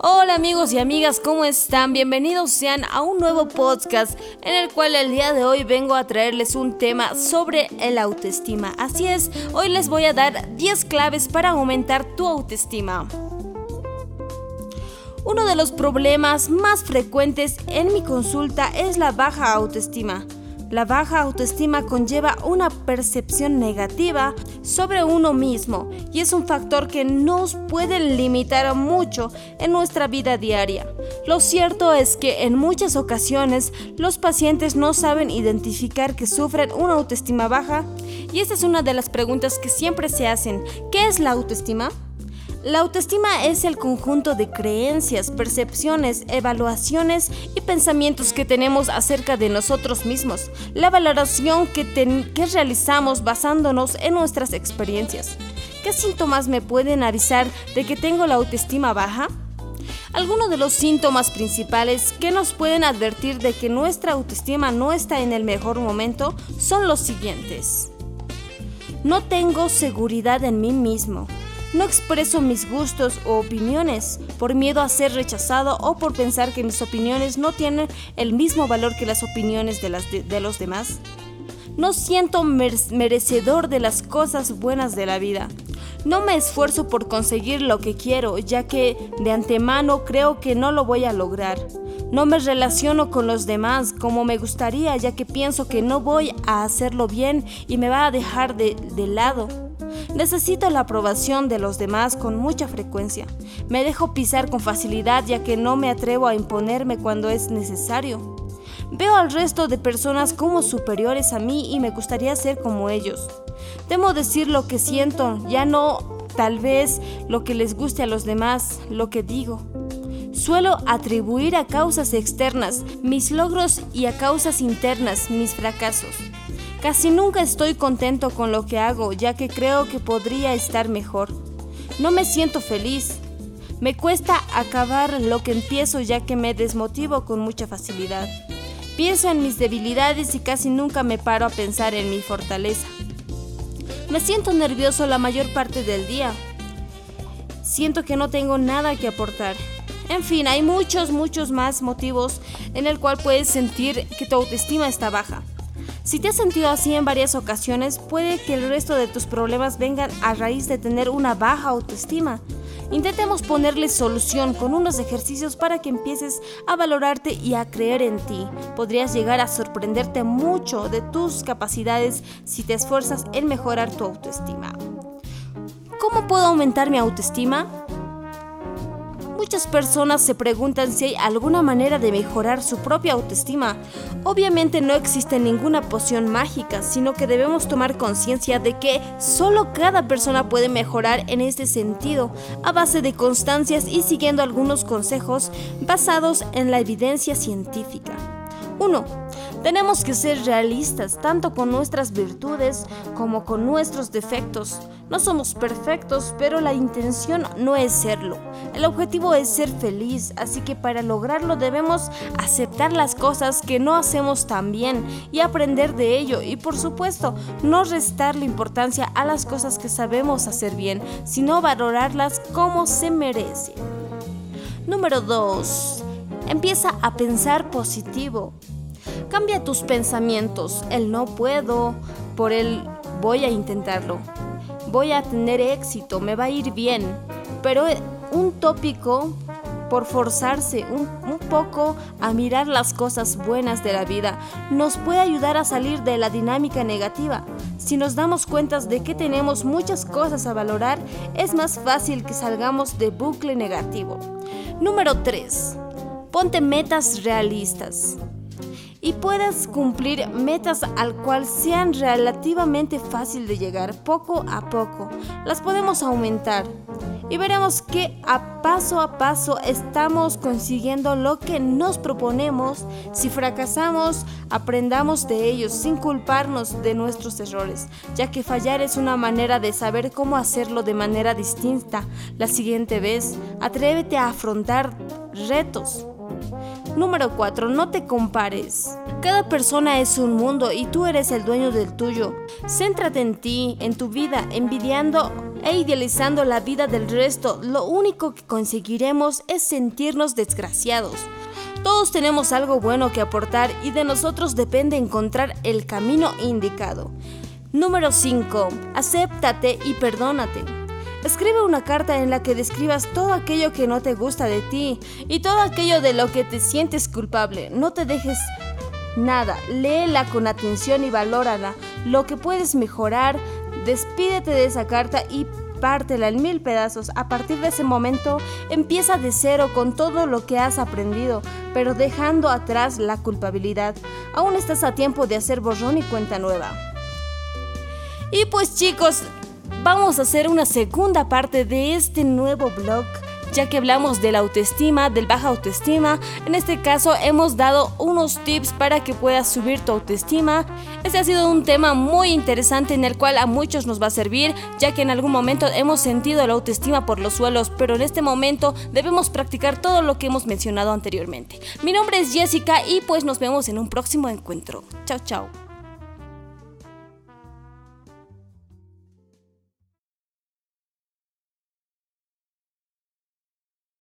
Hola amigos y amigas, ¿cómo están? Bienvenidos sean a un nuevo podcast en el cual el día de hoy vengo a traerles un tema sobre el autoestima. Así es, hoy les voy a dar 10 claves para aumentar tu autoestima. Uno de los problemas más frecuentes en mi consulta es la baja autoestima. La baja autoestima conlleva una percepción negativa sobre uno mismo y es un factor que nos puede limitar mucho en nuestra vida diaria. Lo cierto es que en muchas ocasiones los pacientes no saben identificar que sufren una autoestima baja y esta es una de las preguntas que siempre se hacen. ¿Qué es la autoestima? La autoestima es el conjunto de creencias, percepciones, evaluaciones y pensamientos que tenemos acerca de nosotros mismos, la valoración que, realizamos basándonos en nuestras experiencias. ¿Qué síntomas me pueden avisar de que tengo la autoestima baja? Algunos de los síntomas principales que nos pueden advertir de que nuestra autoestima no está en el mejor momento son los siguientes. No tengo seguridad en mí mismo. No expreso mis gustos o opiniones por miedo a ser rechazado o por pensar que mis opiniones no tienen el mismo valor que las opiniones de, las de, los demás. No siento merecedor de las cosas buenas de la vida. No me esfuerzo por conseguir lo que quiero, ya que de antemano creo que no lo voy a lograr. No me relaciono con los demás como me gustaría, ya que pienso que no voy a hacerlo bien y me va a dejar de, de lado. Necesito la aprobación de los demás con mucha frecuencia. Me dejo pisar con facilidad ya que no me atrevo a imponerme cuando es necesario. Veo al resto de personas como superiores a mí y me gustaría ser como ellos. Temo decir lo que siento, ya no tal vez lo que les guste a los demás, lo que digo. Suelo atribuir a causas externas mis logros y a causas internas mis fracasos. Casi nunca estoy contento con lo que hago, ya que creo que podría estar mejor. No me siento feliz. Me cuesta acabar lo que empiezo ya que me desmotivo con mucha facilidad. Pienso en mis debilidades y casi nunca me paro a pensar en mi fortaleza. Me siento nervioso la mayor parte del día. Siento que no tengo nada que aportar. En fin, hay muchos, muchos más motivos en el cual puedes sentir que tu autoestima está baja. Si te has sentido así en varias ocasiones, puede que el resto de tus problemas vengan a raíz de tener una baja autoestima. Intentemos ponerle solución con unos ejercicios para que empieces a valorarte y a creer en ti. Podrías llegar a sorprenderte mucho de tus capacidades si te esfuerzas en mejorar tu autoestima. ¿Cómo puedo aumentar mi autoestima? Muchas personas se preguntan si hay alguna manera de mejorar su propia autoestima. Obviamente no existe ninguna poción mágica, sino que debemos tomar conciencia de que solo cada persona puede mejorar en este sentido, a base de constancias y siguiendo algunos consejos basados en la evidencia científica. 1. Tenemos que ser realistas tanto con nuestras virtudes como con nuestros defectos. No somos perfectos, pero la intención no es serlo. El objetivo es ser feliz, así que para lograrlo debemos aceptar las cosas que no hacemos tan bien y aprender de ello y por supuesto no restarle importancia a las cosas que sabemos hacer bien, sino valorarlas como se merecen. Número 2. Empieza a pensar positivo. Cambia tus pensamientos, el no puedo, por el voy a intentarlo, voy a tener éxito, me va a ir bien. Pero un tópico por forzarse un, un, poco a mirar las cosas buenas de la vida, nos puede ayudar a salir de la dinámica negativa. Si nos damos cuenta de que tenemos muchas cosas a valorar, es más fácil que salgamos de bucle negativo. Número 3. Ponte metas realistas y puedas cumplir metas al cual sean relativamente fácil de llegar poco a poco. Las podemos aumentar y veremos que a paso a paso estamos consiguiendo lo que nos proponemos. Si fracasamos, aprendamos de ellos sin culparnos de nuestros errores, ya que fallar es una manera de saber cómo hacerlo de manera distinta. La siguiente vez, atrévete a afrontar retos Número 4. No te compares. Cada persona es un mundo y tú eres el dueño del tuyo. Céntrate en ti, en tu vida, envidiando e idealizando la vida del resto, lo único que conseguiremos es sentirnos desgraciados. Todos tenemos algo bueno que aportar y de nosotros depende encontrar el camino indicado. Número 5. Acéptate y perdónate. Escribe una carta en la que describas todo aquello que no te gusta de ti y todo aquello de lo que te sientes culpable. No te dejes nada, léela con atención y valórala. Lo que puedes mejorar, despídete de esa carta y pártela en mil pedazos. A partir de ese momento, empieza de cero con todo lo que has aprendido, pero dejando atrás la culpabilidad. Aún estás a tiempo de hacer borrón y cuenta nueva. Y pues chicos, vamos a hacer una segunda parte de este nuevo blog ya que hablamos de la autoestima, del baja autoestima. En este caso hemos dado unos tips para que puedas subir tu autoestima. Este ha sido un tema muy interesante en el cual a muchos nos va a servir, ya que en algún momento hemos sentido la autoestima por los suelos, pero en este momento debemos practicar todo lo que hemos mencionado anteriormente. Mi nombre es Jessica y pues nos vemos en un próximo encuentro. Chao, chao.